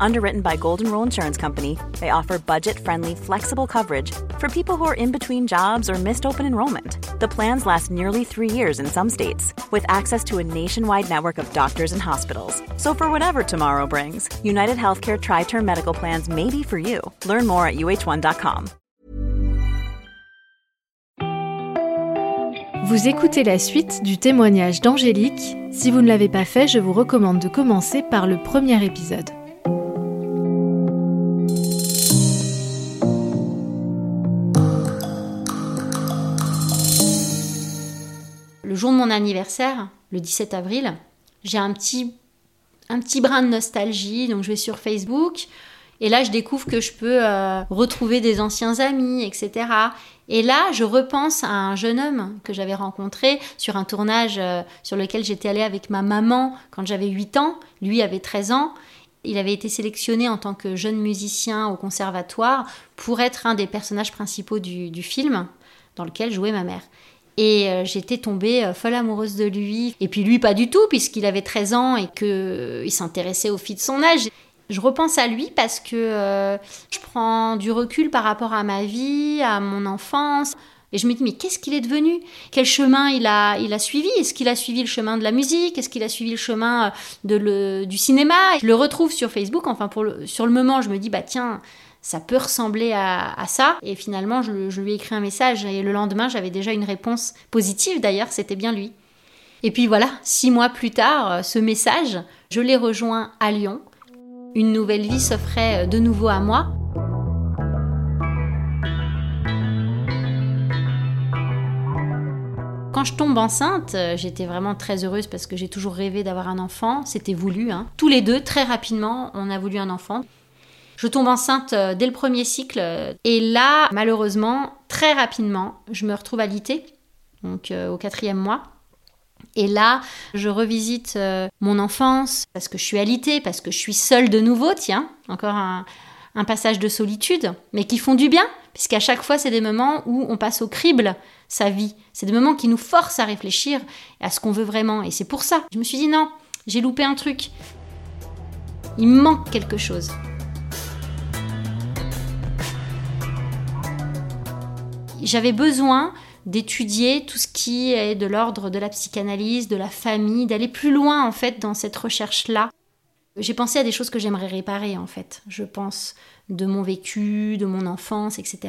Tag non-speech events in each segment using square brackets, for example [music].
Underwritten by Golden Rule Insurance Company, they offer budget friendly, flexible coverage for people who are in between jobs or missed open enrollment. The plans last nearly three years in some states, with access to a nationwide network of doctors and hospitals. So, for whatever tomorrow brings, United Healthcare Tri Term Medical Plans may be for you. Learn more at uh1.com. Vous écoutez la suite du témoignage d'Angélique. Si vous ne l'avez pas fait, je vous recommande de commencer par le premier épisode. Jour de mon anniversaire, le 17 avril, j'ai un petit, un petit brin de nostalgie. Donc je vais sur Facebook et là je découvre que je peux euh, retrouver des anciens amis, etc. Et là je repense à un jeune homme que j'avais rencontré sur un tournage euh, sur lequel j'étais allée avec ma maman quand j'avais 8 ans. Lui avait 13 ans. Il avait été sélectionné en tant que jeune musicien au conservatoire pour être un des personnages principaux du, du film dans lequel jouait ma mère. Et euh, j'étais tombée euh, folle amoureuse de lui. Et puis lui, pas du tout, puisqu'il avait 13 ans et qu'il euh, s'intéressait aux filles de son âge. Je repense à lui parce que je prends du recul par rapport à ma vie, à mon enfance. Et je me dis, mais qu'est-ce qu'il est devenu? Quel chemin il a, il a suivi? Est-ce qu'il a suivi le chemin de la musique? Est-ce qu'il a suivi le chemin de le, du cinéma? Je le retrouve sur Facebook. Enfin, pour le, sur le moment, je me dis, bah tiens, ça peut ressembler à, ça. Et finalement, je, lui ai écrit un message et le lendemain, j'avais déjà une réponse positive d'ailleurs, c'était bien lui. Et puis voilà, six mois plus tard, euh, ce message, je l'ai rejoint à Lyon. Une nouvelle vie s'offrait euh, de nouveau à moi. Quand je tombe enceinte, euh, j'étais vraiment très heureuse parce que j'ai toujours rêvé d'avoir un enfant. C'était voulu. Hein. Tous les deux, très rapidement, on a voulu un enfant. Je tombe enceinte euh, dès le premier cycle. Et là, malheureusement, très rapidement, je me retrouve alitée, donc euh, au quatrième mois. Et là, je revisite euh, mon enfance parce que je suis alitée, parce que je suis seule de nouveau, tiens, encore un, un passage de solitude, mais qui font du bien, puisqu'à chaque fois, c'est des moments où on passe au crible sa vie. C'est des moments qui nous forcent à réfléchir à ce qu'on veut vraiment. Et c'est pour ça, je me suis dit non, j'ai loupé un truc. Il me manque quelque chose. J'avais besoin d'étudier tout ce qui est de l'ordre de la psychanalyse, de la famille, d'aller plus loin en fait dans cette recherche-là. J'ai pensé à des choses que j'aimerais réparer en fait. Je pense de mon vécu, de mon enfance, etc.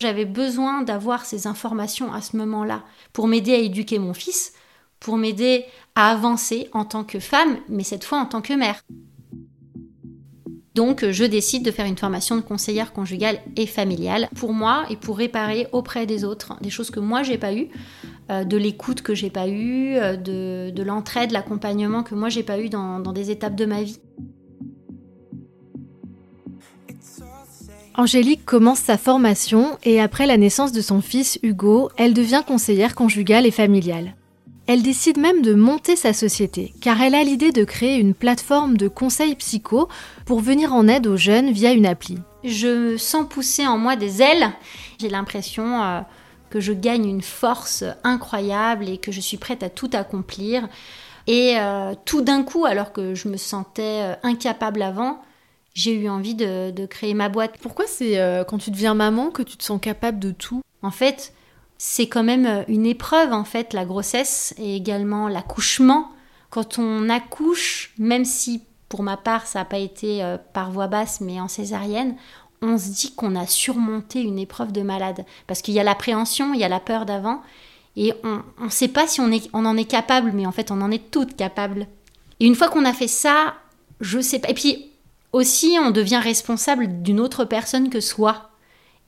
J'avais besoin d'avoir ces informations à ce moment-là pour m'aider à éduquer mon fils, pour m'aider à avancer en tant que femme, mais cette fois en tant que mère. Donc, je décide de faire une formation de conseillère conjugale et familiale pour moi et pour réparer auprès des autres des choses que moi j'ai pas eues, euh, de l'écoute que j'ai pas eue, euh, de, l'entraide, l'accompagnement que moi j'ai pas eu dans des étapes de ma vie. Angélique commence sa formation et après la naissance de son fils Hugo, elle devient conseillère conjugale et familiale. Elle décide même de monter sa société, car elle a l'idée de créer une plateforme de conseils psycho pour venir en aide aux jeunes via une appli. Je sens pousser en moi des ailes. J'ai l'impression euh, que je gagne une force incroyable et que je suis prête à tout accomplir. Et euh, tout d'un coup, alors que je me sentais euh, incapable avant, j'ai eu envie de, de, créer ma boîte. Pourquoi c'est quand tu deviens maman que tu te sens capable de tout? En fait, c'est quand même euh, une épreuve en fait, la grossesse et également l'accouchement. Quand on accouche, même si pour ma part ça n'a pas été euh, par voie basse mais en césarienne, on se dit qu'on a surmonté une épreuve de malade. Parce qu'il y a l'appréhension, il y a la peur d'avant, et on ne sait pas si on, est, on en est capable, mais en fait on en est toutes capables. Et une fois qu'on a fait ça, je sais pas. Et puis aussi, on devient responsable d'une autre personne que soi.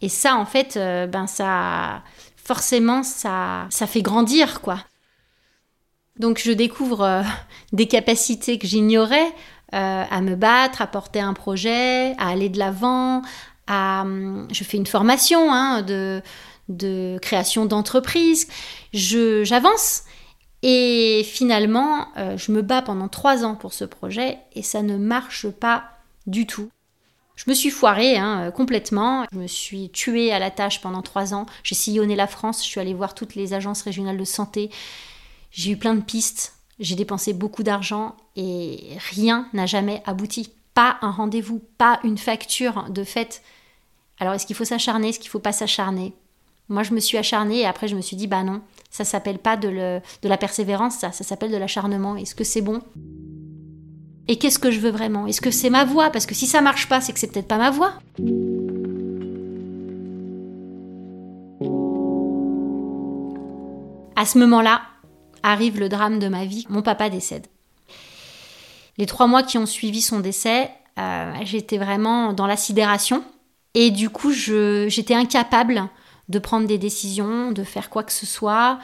Et ça, en fait, euh, ben ça, forcément, ça, ça fait grandir, quoi. Donc je découvre euh, [laughs] des capacités que j'ignorais euh, à me battre, à porter un projet, à aller de l'avant. À, hum, je fais une formation hein, de, de création d'entreprise. J'avance et finalement, euh, je me bats pendant trois ans pour ce projet et ça ne marche pas du tout. Je me suis foirée hein, complètement. Je me suis tuée à la tâche pendant trois ans. J'ai sillonné la France. Je suis allée voir toutes les agences régionales de santé. J'ai eu plein de pistes. J'ai dépensé beaucoup d'argent et rien n'a jamais abouti. Pas un rendez-vous, pas une facture de fait. Alors est-ce qu'il faut s'acharner, est-ce qu'il faut pas s'acharner? Moi je me suis acharnée et après je me suis dit bah non, ça s'appelle pas de, de la persévérance, ça, ça s'appelle de l'acharnement. Est-ce que c'est bon? Et qu'est-ce que je veux vraiment? Est-ce que c'est ma voix? Parce que si ça marche pas, c'est que c'est peut-être pas ma voix. À ce moment-là, arrive le drame de ma vie. Mon papa décède. Les trois mois qui ont suivi son décès, euh, j'étais vraiment dans la sidération. Et du coup, j'étais incapable de prendre des décisions, de faire quoi que ce soit.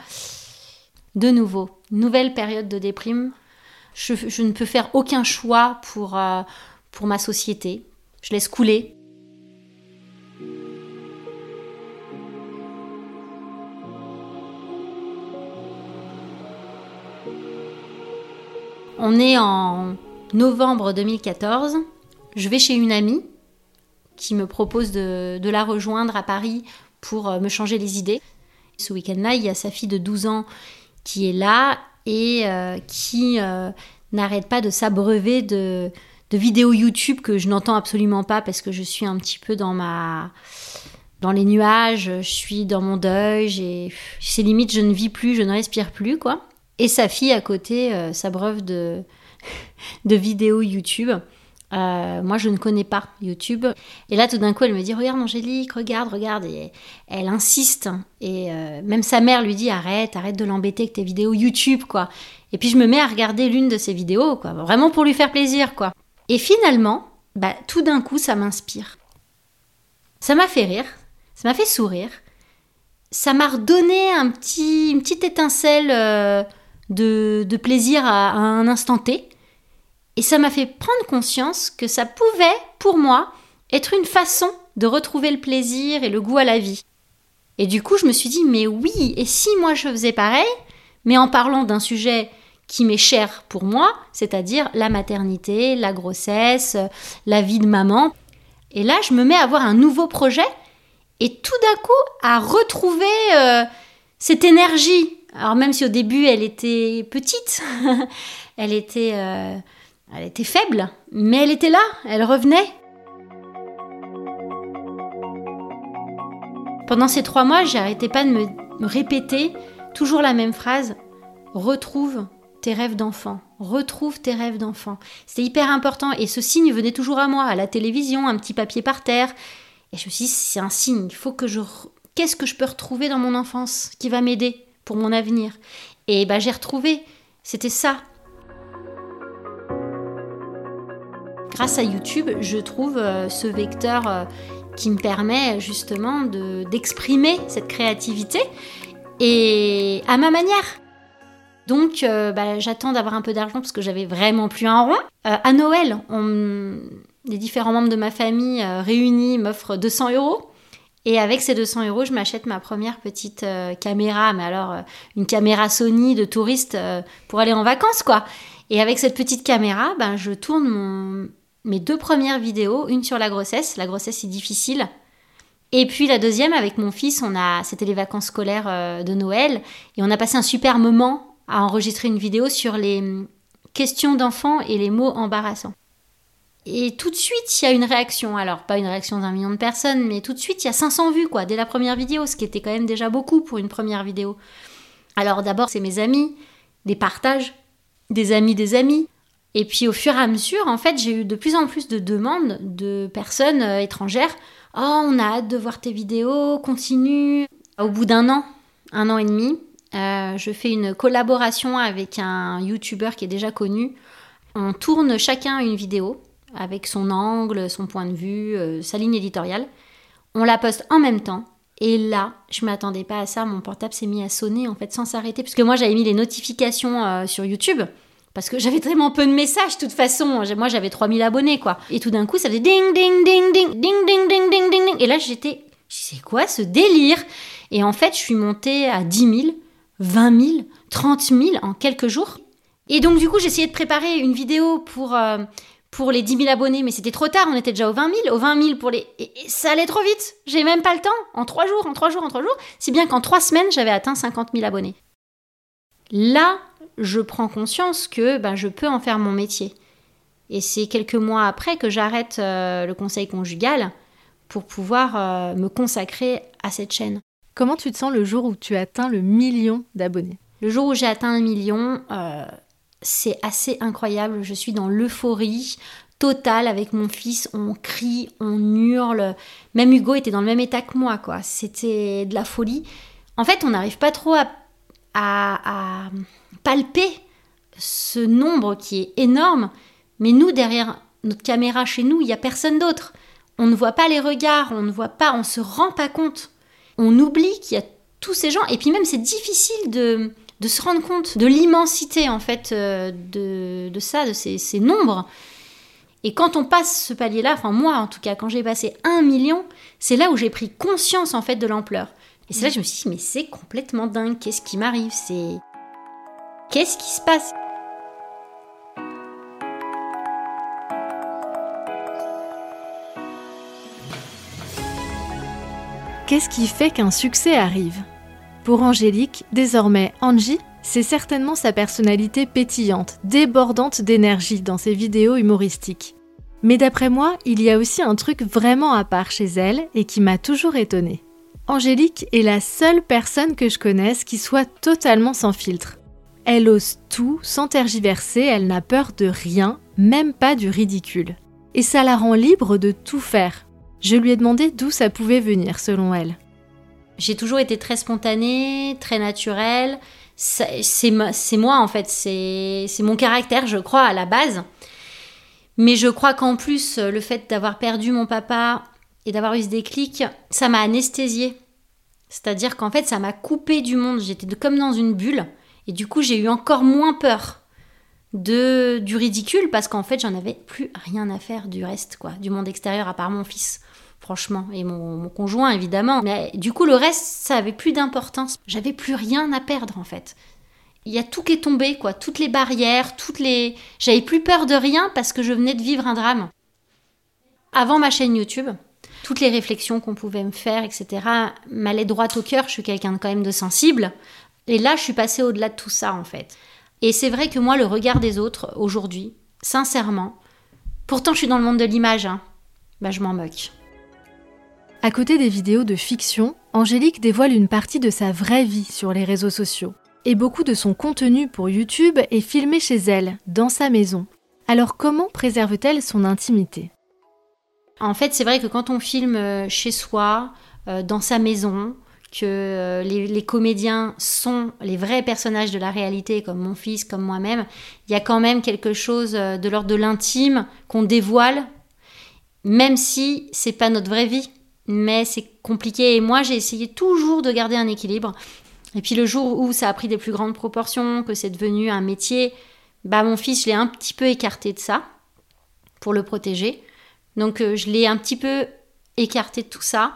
De nouveau, nouvelle période de déprime. Je, ne peux faire aucun choix pour, euh, pour ma société. Je laisse couler. On est en novembre 2014. Je vais chez une amie qui me propose de, de la rejoindre à Paris pour euh, me changer les idées. Ce week-end-là, il y a sa fille de 12 ans qui est là et euh, qui euh, n'arrête pas de s'abreuver de, vidéos YouTube que je n'entends absolument pas parce que je suis un petit peu dans ma dans les nuages, je suis dans mon deuil, c'est limite je ne vis plus, je ne respire plus quoi. Et sa fille à côté euh, s'abreuve de [laughs] de vidéos YouTube. Euh, moi, je ne connais pas YouTube. Et là, tout d'un coup, elle me dit Regarde, Angélique, regarde, regarde. Et elle insiste. Et euh, même sa mère lui dit Arrête, arrête de l'embêter avec tes vidéos YouTube, quoi. Et puis, je me mets à regarder l'une de ses vidéos, quoi. Vraiment pour lui faire plaisir, quoi. Et finalement, bah, tout d'un coup, ça m'inspire. Ça m'a fait rire. Ça m'a fait sourire. Ça m'a redonné un petit, une petite étincelle euh, de, plaisir à, à un instant T. Et ça m'a fait prendre conscience que ça pouvait, pour moi, être une façon de retrouver le plaisir et le goût à la vie. Et du coup, je me suis dit, mais oui, et si moi je faisais pareil, mais en parlant d'un sujet qui m'est cher pour moi, c'est-à-dire la maternité, la grossesse, la vie de maman. Et là, je me mets à avoir un nouveau projet et tout d'un coup à retrouver euh, cette énergie. Alors même si au début elle était petite, [laughs] elle était euh, elle était faible, mais elle était là, elle revenait. Pendant ces trois mois, j'arrêtais pas de me répéter toujours la même phrase retrouve tes rêves d'enfant, retrouve tes rêves d'enfant. C'était hyper important et ce signe venait toujours à moi, à la télévision, un petit papier par terre. Et je me suis dit, c'est un signe, il faut que je. Qu'est-ce que je peux retrouver dans mon enfance qui va m'aider pour mon avenir? Et bah, j'ai retrouvé, c'était ça, grâce à YouTube, je trouve euh, ce vecteur euh, qui me permet justement d'exprimer cette créativité et à ma manière. Donc euh, bah, j'attends d'avoir un peu d'argent parce que j'avais vraiment plus un rond. à Noël, les différents membres de ma famille réunis m'offrent 200 euros. Et avec ces 200 euros, je m'achète ma première petite caméra, mais alors une caméra Sony de touriste pour aller en vacances, quoi. Et avec cette petite caméra, ben, je tourne mon, mes deux premières vidéos, une sur la grossesse, la grossesse est difficile, et puis la deuxième avec mon fils, on a, c'était les vacances scolaires euh, de Noël, et on a passé un super moment à enregistrer une vidéo sur les hum, questions d'enfants et les mots embarrassants. Et tout de suite, il y a une réaction. Alors, pas une réaction d'un million de personnes, mais tout de suite, il y a 500 vues, quoi, dès la première vidéo, ce qui était quand même déjà beaucoup pour une première vidéo. Alors, d'abord, c'est mes amis, des partages, des amis des amis. Et puis au fur et à mesure, en fait, j'ai eu de plus en plus de demandes de personnes euh, étrangères. Oh, on a hâte de voir tes vidéos, continue. Au bout d'un an, un an et demi, euh, je fais une collaboration avec un YouTuber qui est déjà connu. On tourne chacun une vidéo avec son angle, son point de vue, euh, sa ligne éditoriale. On la poste en même temps. Et là, je m'attendais pas à ça. Mon portable s'est mis à sonner en fait sans s'arrêter, puisque moi j'avais mis les notifications sur YouTube. Parce que j'avais tellement peu de messages, de toute façon. Moi, j'avais 3000 abonnés, quoi. Et tout d'un coup, ça faisait ding, ding, ding, ding, ding, ding, ding, ding, ding, ding. Et là, j'étais, c'est quoi ce délire? Et en fait, je suis montée à 10 000, 20 000, 30 000 en quelques jours. Et donc, du coup, essayé de préparer une vidéo pour, pour les 10 000 abonnés, mais c'était trop tard, on était déjà aux 20 000, aux 20 000 pour les... Et, ça allait trop vite, j'ai même pas le temps, en trois jours, en trois jours, en trois jours, si bien qu'en trois semaines, j'avais atteint 50 000 abonnés. Là, je prends conscience que ben, je peux en faire mon métier. Et c'est quelques mois après que j'arrête euh, le conseil conjugal pour pouvoir euh, me consacrer à cette chaîne. Comment tu te sens le jour où tu atteins le million d'abonnés? Le jour où j'ai atteint un million, euh, c'est assez incroyable. Je suis dans l'euphorie totale avec mon fils. On crie, on hurle. Même Hugo était dans le même état que moi, quoi. C'était de la folie. En fait, on n'arrive pas trop à, à, palper ce nombre qui est énorme. Mais nous, derrière notre caméra chez nous, il n'y a personne d'autre. On ne voit pas les regards, on ne voit pas, on se rend pas compte. On oublie qu'il y a tous ces gens. Et puis même, c'est difficile de, de se rendre compte de l'immensité en fait euh, de, ça, de ces, nombres. Et quand on passe ce palier-là, enfin moi en tout cas, quand j'ai passé un million, c'est là où j'ai pris conscience en fait de l'ampleur. Et c'est là que je me suis dit, mais c'est complètement dingue, qu'est-ce qui m'arrive? C'est. Qu'est-ce qui se passe? Qu'est-ce qui fait qu'un succès arrive? Pour Angélique, désormais Angie, c'est certainement sa personnalité pétillante, débordante d'énergie dans ses vidéos humoristiques. Mais d'après moi, il y a aussi un truc vraiment à part chez elle et qui m'a toujours étonnée. Angélique est la seule personne que je connaisse qui soit totalement sans filtre. Elle ose tout sans tergiverser, elle n'a peur de rien, même pas du ridicule. Et ça la rend libre de tout faire. Je lui ai demandé d'où ça pouvait venir selon elle. J'ai toujours été très spontanée, très naturelle. C'est moi en fait, c'est mon caractère, je crois, à la base. Mais je crois qu'en plus, le fait d'avoir perdu mon papa et d'avoir eu ce déclic, ça m'a anesthésiée. C'est-à-dire qu'en fait, ça m'a coupé du monde. J'étais comme dans une bulle. Et du coup, j'ai eu encore moins peur de, du ridicule parce qu'en fait, j'en avais plus rien à faire du reste, quoi, du monde extérieur à part mon fils franchement, et mon, conjoint évidemment. Mais du coup, le reste, ça avait plus d'importance. J'avais plus rien à perdre en fait. Il y a tout qui est tombé, quoi, toutes les barrières, toutes les. J'avais plus peur de rien parce que je venais de vivre un drame. Avant ma chaîne YouTube, toutes les réflexions qu'on pouvait me faire, etc., m'allaient droit au cœur. Je suis quelqu'un quand même de sensible. Et là, je suis passée au-delà de tout ça, en fait. Et c'est vrai que moi, le regard des autres, aujourd'hui, sincèrement, pourtant je suis dans le monde de l'image, hein, bah, je m'en moque. À côté des vidéos de fiction, Angélique dévoile une partie de sa vraie vie sur les réseaux sociaux. Et beaucoup de son contenu pour YouTube est filmé chez elle, dans sa maison. Alors comment préserve-t-elle son intimité? En fait, c'est vrai que quand on filme euh, chez soi, euh, dans sa maison, que euh, les, comédiens sont les vrais personnages de la réalité, comme mon fils, comme moi-même, il y a quand même quelque chose de l'ordre de l'intime qu'on dévoile, même si c'est pas notre vraie vie mais c'est compliqué. Et moi, j'ai essayé toujours de garder un équilibre. Et puis le jour où ça a pris des plus grandes proportions, que c'est devenu un métier, bah mon fils, je l'ai un petit peu écarté de ça pour le protéger. Donc euh, je l'ai un petit peu écarté de tout ça.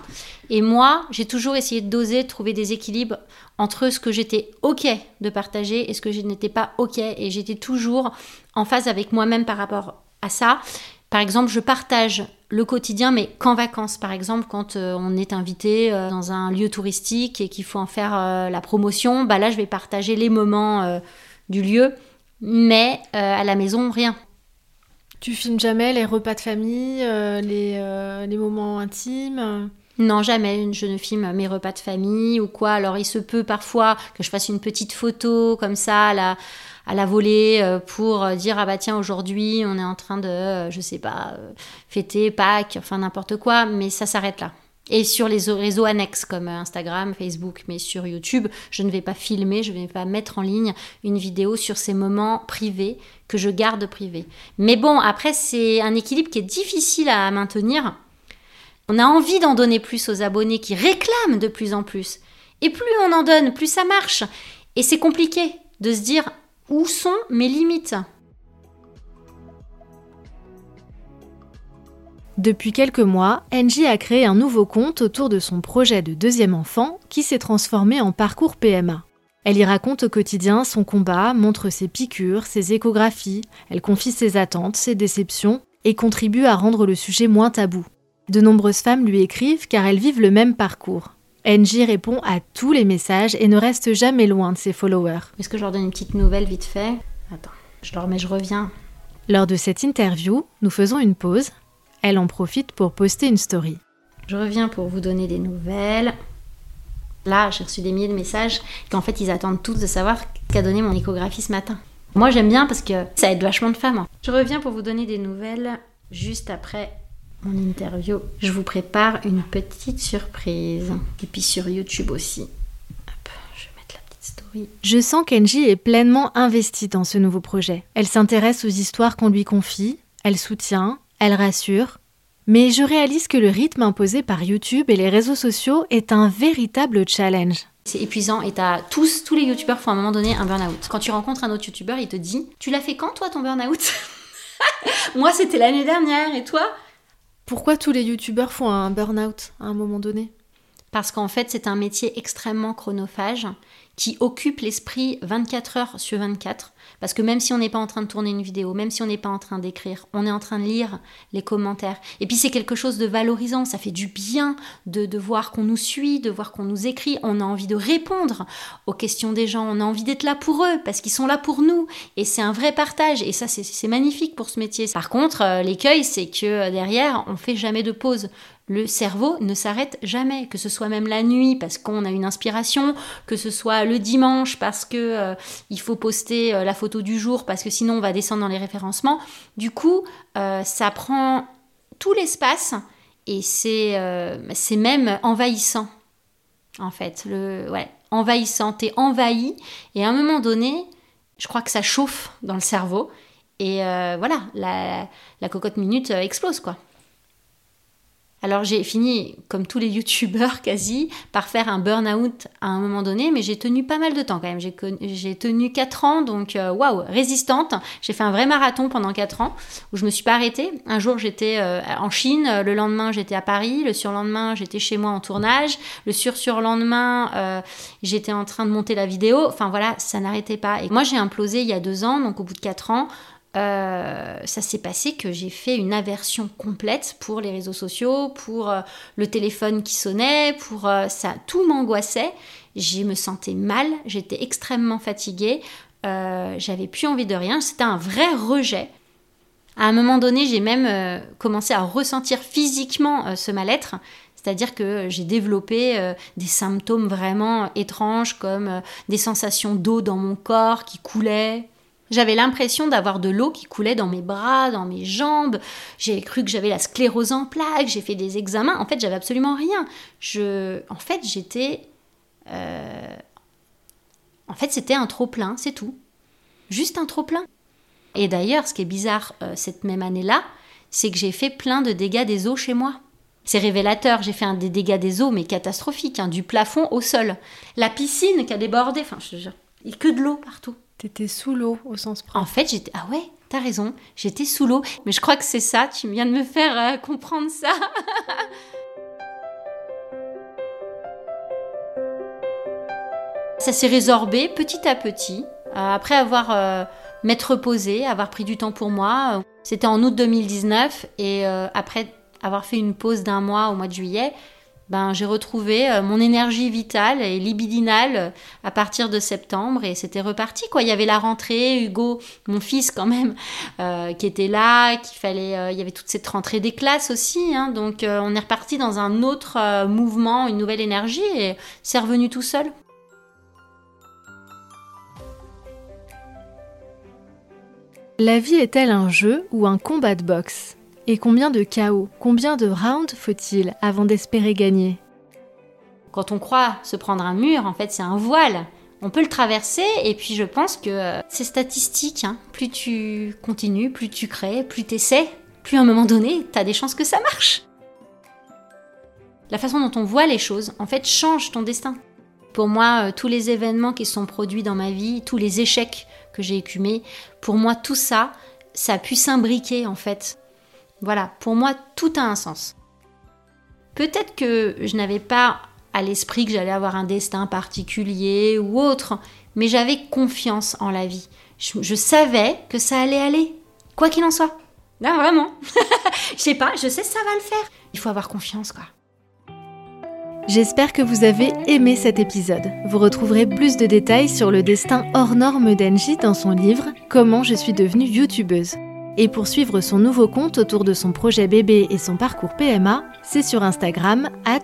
Et moi, j'ai toujours essayé de doser, de trouver des équilibres entre ce que j'étais OK de partager et ce que je n'étais pas OK. Et j'étais toujours en phase avec moi-même par rapport à ça. Par exemple, je partage le quotidien, mais qu'en vacances, par exemple, quand euh, on est invité euh, dans un lieu touristique et qu'il faut en faire euh, la promotion, bah là, je vais partager les moments du lieu, mais à la maison, rien. Tu filmes jamais les repas de famille, les, les, moments intimes? Non, jamais. Je ne filme mes repas de famille ou quoi. Alors, il se peut parfois que je fasse une petite photo comme ça, là à la volée euh, pour dire ah bah tiens aujourd'hui on est en train de euh, je sais pas euh, fêter Pâques enfin n'importe quoi mais ça s'arrête là et sur les réseaux annexes comme Instagram, Facebook, mais sur YouTube, je ne vais pas filmer, je ne vais pas mettre en ligne une vidéo sur ces moments privés que je garde privés. Mais bon, après, c'est un équilibre qui est difficile à maintenir. On a envie d'en donner plus aux abonnés qui réclament de plus en plus. Et plus on en donne, plus ça marche. Et c'est compliqué de se dire où sont mes limites Depuis quelques mois, Angie a créé un nouveau compte autour de son projet de deuxième enfant qui s'est transformé en parcours PMA. Elle y raconte au quotidien son combat, montre ses piqûres, ses échographies, elle confie ses attentes, ses déceptions et contribue à rendre le sujet moins tabou. De nombreuses femmes lui écrivent car elles vivent le même parcours. Angie répond à tous les messages et ne reste jamais loin de ses followers. Est-ce que je leur donne une petite nouvelle vite fait? Attends, je leur mets, je reviens. Lors de cette interview, nous faisons une pause. Elle en profite pour poster une story. Je reviens pour vous donner des nouvelles. Là, j'ai reçu des milliers de messages qu'en fait, ils attendent tous de savoir qu'a donné mon échographie ce matin. Moi, j'aime bien parce que ça aide vachement de femmes. Je reviens pour vous donner des nouvelles juste après mon interview. Je vous prépare une petite surprise. Et puis sur YouTube aussi. Hop, je vais mettre la petite story. Je sens qu'Engie est pleinement investie dans ce nouveau projet. Elle s'intéresse aux histoires qu'on lui confie, elle soutient, elle rassure. Mais je réalise que le rythme imposé par YouTube et les réseaux sociaux est un véritable challenge. C'est épuisant et t'as tous, tous les youtubeurs font à un moment donné un burn-out. Quand tu rencontres un autre youtubeur, il te dit Tu l'as fait quand toi ton burn-out? [laughs] Moi c'était l'année dernière et toi? Pourquoi tous les youtubeurs font un burn-out à un moment donné? Parce qu'en fait c'est un métier extrêmement chronophage qui occupe l'esprit 24 heures sur 24. Parce que même si on n'est pas en train de tourner une vidéo, même si on n'est pas en train d'écrire, on est en train de lire les commentaires. Et puis c'est quelque chose de valorisant, ça fait du bien de, voir qu'on nous suit, de voir qu'on nous écrit. On a envie de répondre aux questions des gens, on a envie d'être là pour eux, parce qu'ils sont là pour nous. Et c'est un vrai partage, et ça c'est magnifique pour ce métier. Par contre, euh, l'écueil, c'est que derrière, on fait jamais de pause le cerveau ne s'arrête jamais, que ce soit même la nuit parce qu'on a une inspiration, que ce soit le dimanche parce que euh, il faut poster euh, la photo du jour parce que sinon on va descendre dans les référencements. Du coup, euh, ça prend tout l'espace et c'est c'est même envahissant en fait. Le ouais, envahissant, t'es envahi et à un moment donné, je crois que ça chauffe dans le cerveau et voilà, la, la cocotte minute explose quoi. Alors j'ai fini, comme tous les youtubeurs [laughs] quasi, par faire un burn-out à un moment donné, mais j'ai tenu pas mal de temps quand même. J'ai tenu 4 ans, donc euh, waouh, résistante. J'ai fait un vrai marathon pendant 4 ans, où je me suis pas arrêtée. Un jour j'étais euh, en Chine, le lendemain j'étais à Paris, le surlendemain j'étais chez moi en tournage, le sur-surlendemain euh, j'étais en train de monter la vidéo. Enfin voilà, ça n'arrêtait pas. Et moi j'ai implosé il y a 2 ans, donc au bout de 4 ans, euh, ça s'est passé que j'ai fait une aversion complète pour les réseaux sociaux, pour euh, le téléphone qui sonnait, pour euh, ça, tout m'angoissait. Je me sentais mal, j'étais extrêmement fatiguée, j'avais plus envie de rien, c'était un vrai rejet. À un moment donné, j'ai même commencé à ressentir physiquement ce mal-être, c'est-à-dire que j'ai développé des symptômes vraiment étranges comme des sensations d'eau dans mon corps qui coulait, j'avais l'impression d'avoir de l'eau qui coulait dans mes bras, dans mes jambes. J'ai cru que j'avais la sclérose en plaques. J'ai fait des examens. En fait, j'avais absolument rien. Je, en fait, j'étais, euh, en fait, c'était un trop plein, c'est tout. Juste un trop plein. Et d'ailleurs, ce qui est bizarre euh, cette même année-là, c'est que j'ai fait plein de dégâts des eaux chez moi. C'est révélateur, j'ai fait un des dégâts des eaux, mais catastrophique, hein, du plafond au sol. La piscine qui a débordé, enfin, je, il que de l'eau partout. T'étais sous l'eau au sens propre. En fait, j'étais. Ah ouais, t'as raison, j'étais sous l'eau. Mais je crois que c'est ça, tu viens de me faire euh, comprendre ça. [laughs] ça s'est résorbé petit à petit. Euh, après avoir euh, m'être reposé, avoir pris du temps pour moi. C'était en août 2019 et après avoir fait une pause d'un mois au mois de juillet, ben, j'ai retrouvé euh, mon énergie vitale et libidinale euh, à partir de septembre et c'était reparti quoi. Il y avait la rentrée, Hugo, mon fils quand même, euh, qui était là, qu'il fallait, il y avait toute cette rentrée des classes aussi, hein. donc on est reparti dans un autre mouvement, une nouvelle énergie et c'est revenu tout seul. La vie est-elle un jeu ou un combat de boxe? Et combien de chaos, combien de rounds faut-il avant d'espérer gagner? Quand on croit se prendre un mur, en fait, c'est un voile. On peut le traverser et puis je pense que euh, c'est statistique. Hein. Plus tu continues, plus tu crées, plus tu essaies, plus à un moment donné, tu as des chances que ça marche. La façon dont on voit les choses, en fait, change ton destin. Pour moi, euh, tous les événements qui sont produits dans ma vie, tous les échecs que j'ai écumés, pour moi, tout ça, ça a pu s'imbriquer en fait voilà, pour moi, tout a un sens. Peut-être que je n'avais pas à l'esprit que j'allais avoir un destin particulier ou autre, mais j'avais confiance en la vie. Je, savais que ça allait aller, quoi qu'il en soit. Là, vraiment. [laughs] je sais pas, je sais ça va le faire. Il faut avoir confiance, quoi. J'espère que vous avez aimé cet épisode. Vous retrouverez plus de détails sur le destin hors norme d'Angie dans son livre Comment je suis devenue youtubeuse. Et pour suivre son nouveau compte autour de son projet bébé et son parcours PMA, c'est sur Instagram at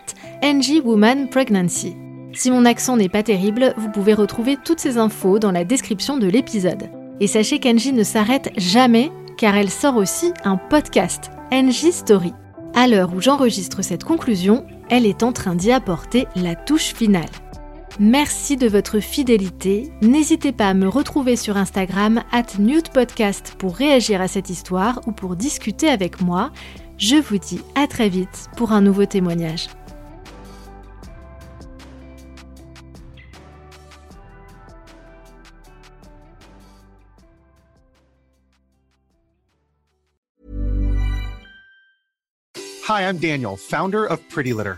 Pregnancy. Si mon accent n'est pas terrible, vous pouvez retrouver toutes ces infos dans la description de l'épisode. Et sachez qu'Angie ne s'arrête jamais car elle sort aussi un podcast, Angie Story. À l'heure où j'enregistre cette conclusion, elle est en train d'y apporter la touche finale. Merci de votre fidélité. N'hésitez pas à me retrouver sur Instagram at Podcast pour réagir à cette histoire ou pour discuter avec moi. Je vous dis à très vite pour un nouveau témoignage. Hi, I'm Daniel, founder of Pretty Litter.